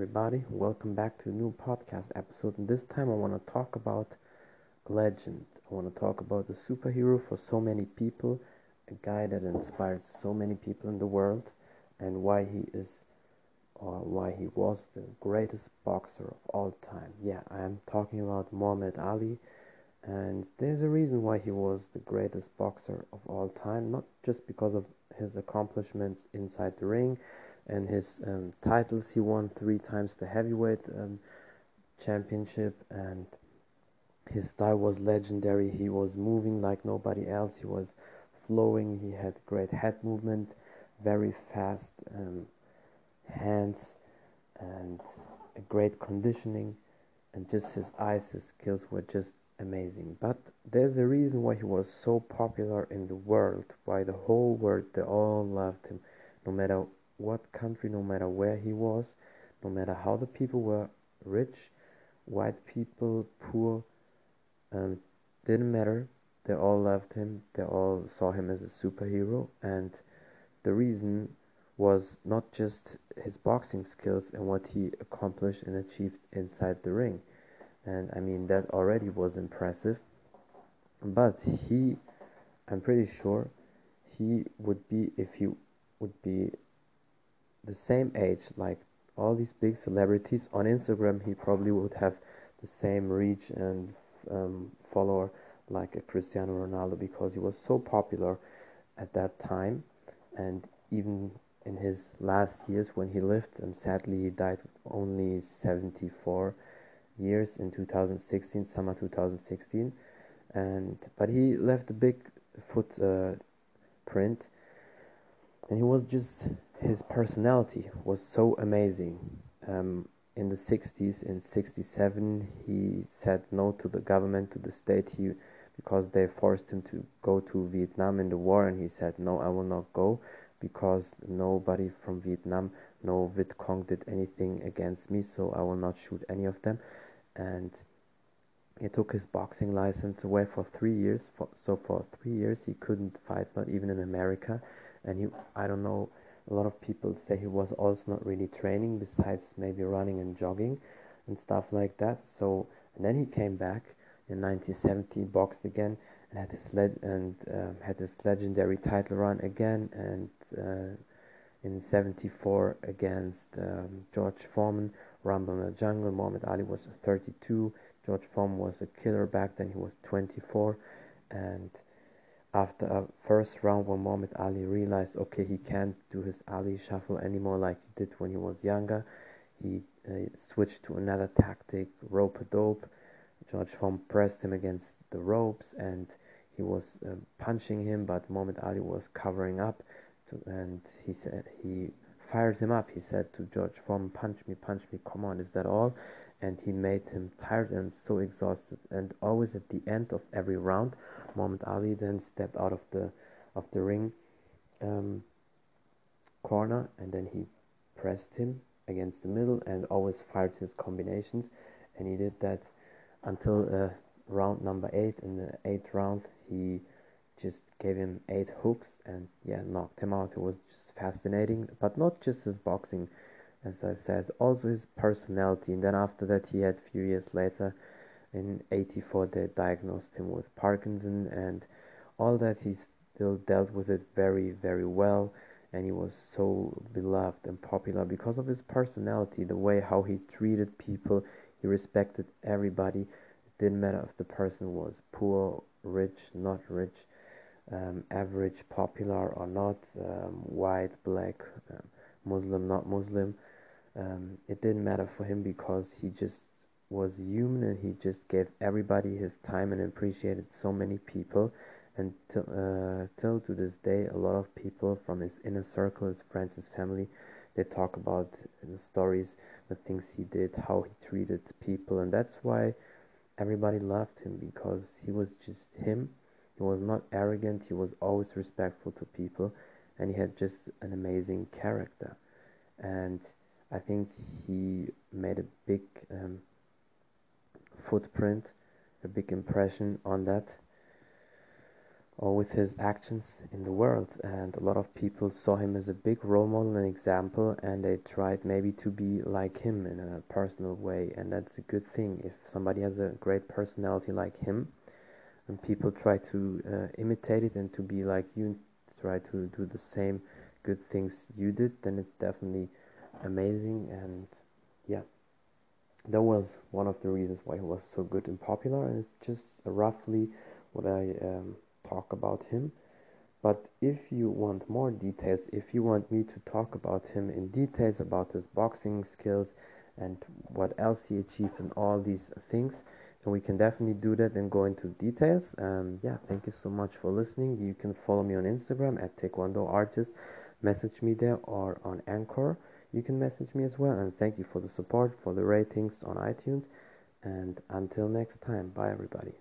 everybody. Welcome back to a new podcast episode. And this time I want to talk about legend. I want to talk about the superhero for so many people, a guy that inspires so many people in the world, and why he is or why he was the greatest boxer of all time. Yeah, I am talking about Muhammad Ali. And there's a reason why he was the greatest boxer of all time, not just because of his accomplishments inside the ring and his um, titles. He won three times the heavyweight um, championship, and his style was legendary. He was moving like nobody else. He was flowing. He had great head movement, very fast um, hands, and a great conditioning. And just his eyes, his skills were just amazing. But there's a reason why he was so popular in the world, why the whole world, they all loved him, no matter what country, no matter where he was, no matter how the people were rich, white people, poor, um, didn't matter. They all loved him. They all saw him as a superhero, and the reason was not just his boxing skills and what he accomplished and achieved inside the ring. And I mean, that already was impressive. But he, I'm pretty sure, he would be, if he would be the same age like all these big celebrities on Instagram he probably would have the same reach and um, follower like a Cristiano Ronaldo because he was so popular at that time. And even in his last years when he lived um, sadly he died only 74 years in 2016 summer 2016 and but he left a big footprint uh, and he was just his personality was so amazing. Um, in the 60s, in 67, he said no to the government, to the state, he, because they forced him to go to Vietnam in the war, and he said, No, I will not go because nobody from Vietnam, no Viet Cong did anything against me, so I will not shoot any of them. And he took his boxing license away for three years. For, so for three years, he couldn't fight, not even in America. And he, I don't know a lot of people say he was also not really training besides maybe running and jogging and stuff like that. So and then he came back in 1970 boxed again and had his led and uh, had this legendary title run again and uh, in 74 against um, George Foreman Rumble in the Jungle Muhammad Ali was 32 George Foreman was a killer back then he was 24 and after a first round when Muhammad Ali realized okay he can't do his Ali shuffle anymore like he did when he was younger he uh, switched to another tactic rope a dope. George Foreman pressed him against the ropes and he was uh, punching him but Muhammad Ali was covering up to, and he said he fired him up. He said to George Foreman punch me punch me come on is that all and he made him tired and so exhausted and always at the end of every round Muhammad Ali then stepped out of the of the ring um, corner and then he pressed him against the middle and always fired his combinations. And he did that until uh, round number eight. In the eighth round he just gave him eight hooks and yeah knocked him out. It was just fascinating but not just his boxing as i said also his personality. And then after that he had a few years later in 84 they diagnosed him with Parkinson and all that he still dealt with it very very well. And he was so beloved and popular because of his personality the way how he treated people he respected everybody. It didn't matter if the person was poor rich not rich um, average popular or not um, white black um, muslim not muslim. Um, it didn't matter for him because he just was human and he just gave everybody his time and appreciated so many people. And till, uh, till to this day a lot of people from his inner circle his friends his family they talk about the stories the things he did how he treated people. And that's why everybody loved him because he was just him. He was not arrogant. He was always respectful to people and he had just an amazing character and i think he made a big um, footprint, a big impression on that or with his actions in the world. And a lot of people saw him as a big role model and example, and they tried maybe to be like him in a personal way. And that's a good thing. If somebody has a great personality like him, and people try to uh, imitate it and to be like you, try to do the same good things you did, then it's definitely amazing. And yeah, that was one of the reasons why he was so good and popular. And it's just roughly what I um, talk about him. But if you want more details, if you want me to talk about him in details about his boxing skills and what else he achieved and all these things, then we can definitely do that and go into details. Um, yeah, thank you so much for listening. You can follow me on Instagram at Taekwondo Artist, message me there, or on Anchor. You can message me as well. And thank you for the support, for the ratings on iTunes. And until next time, bye everybody.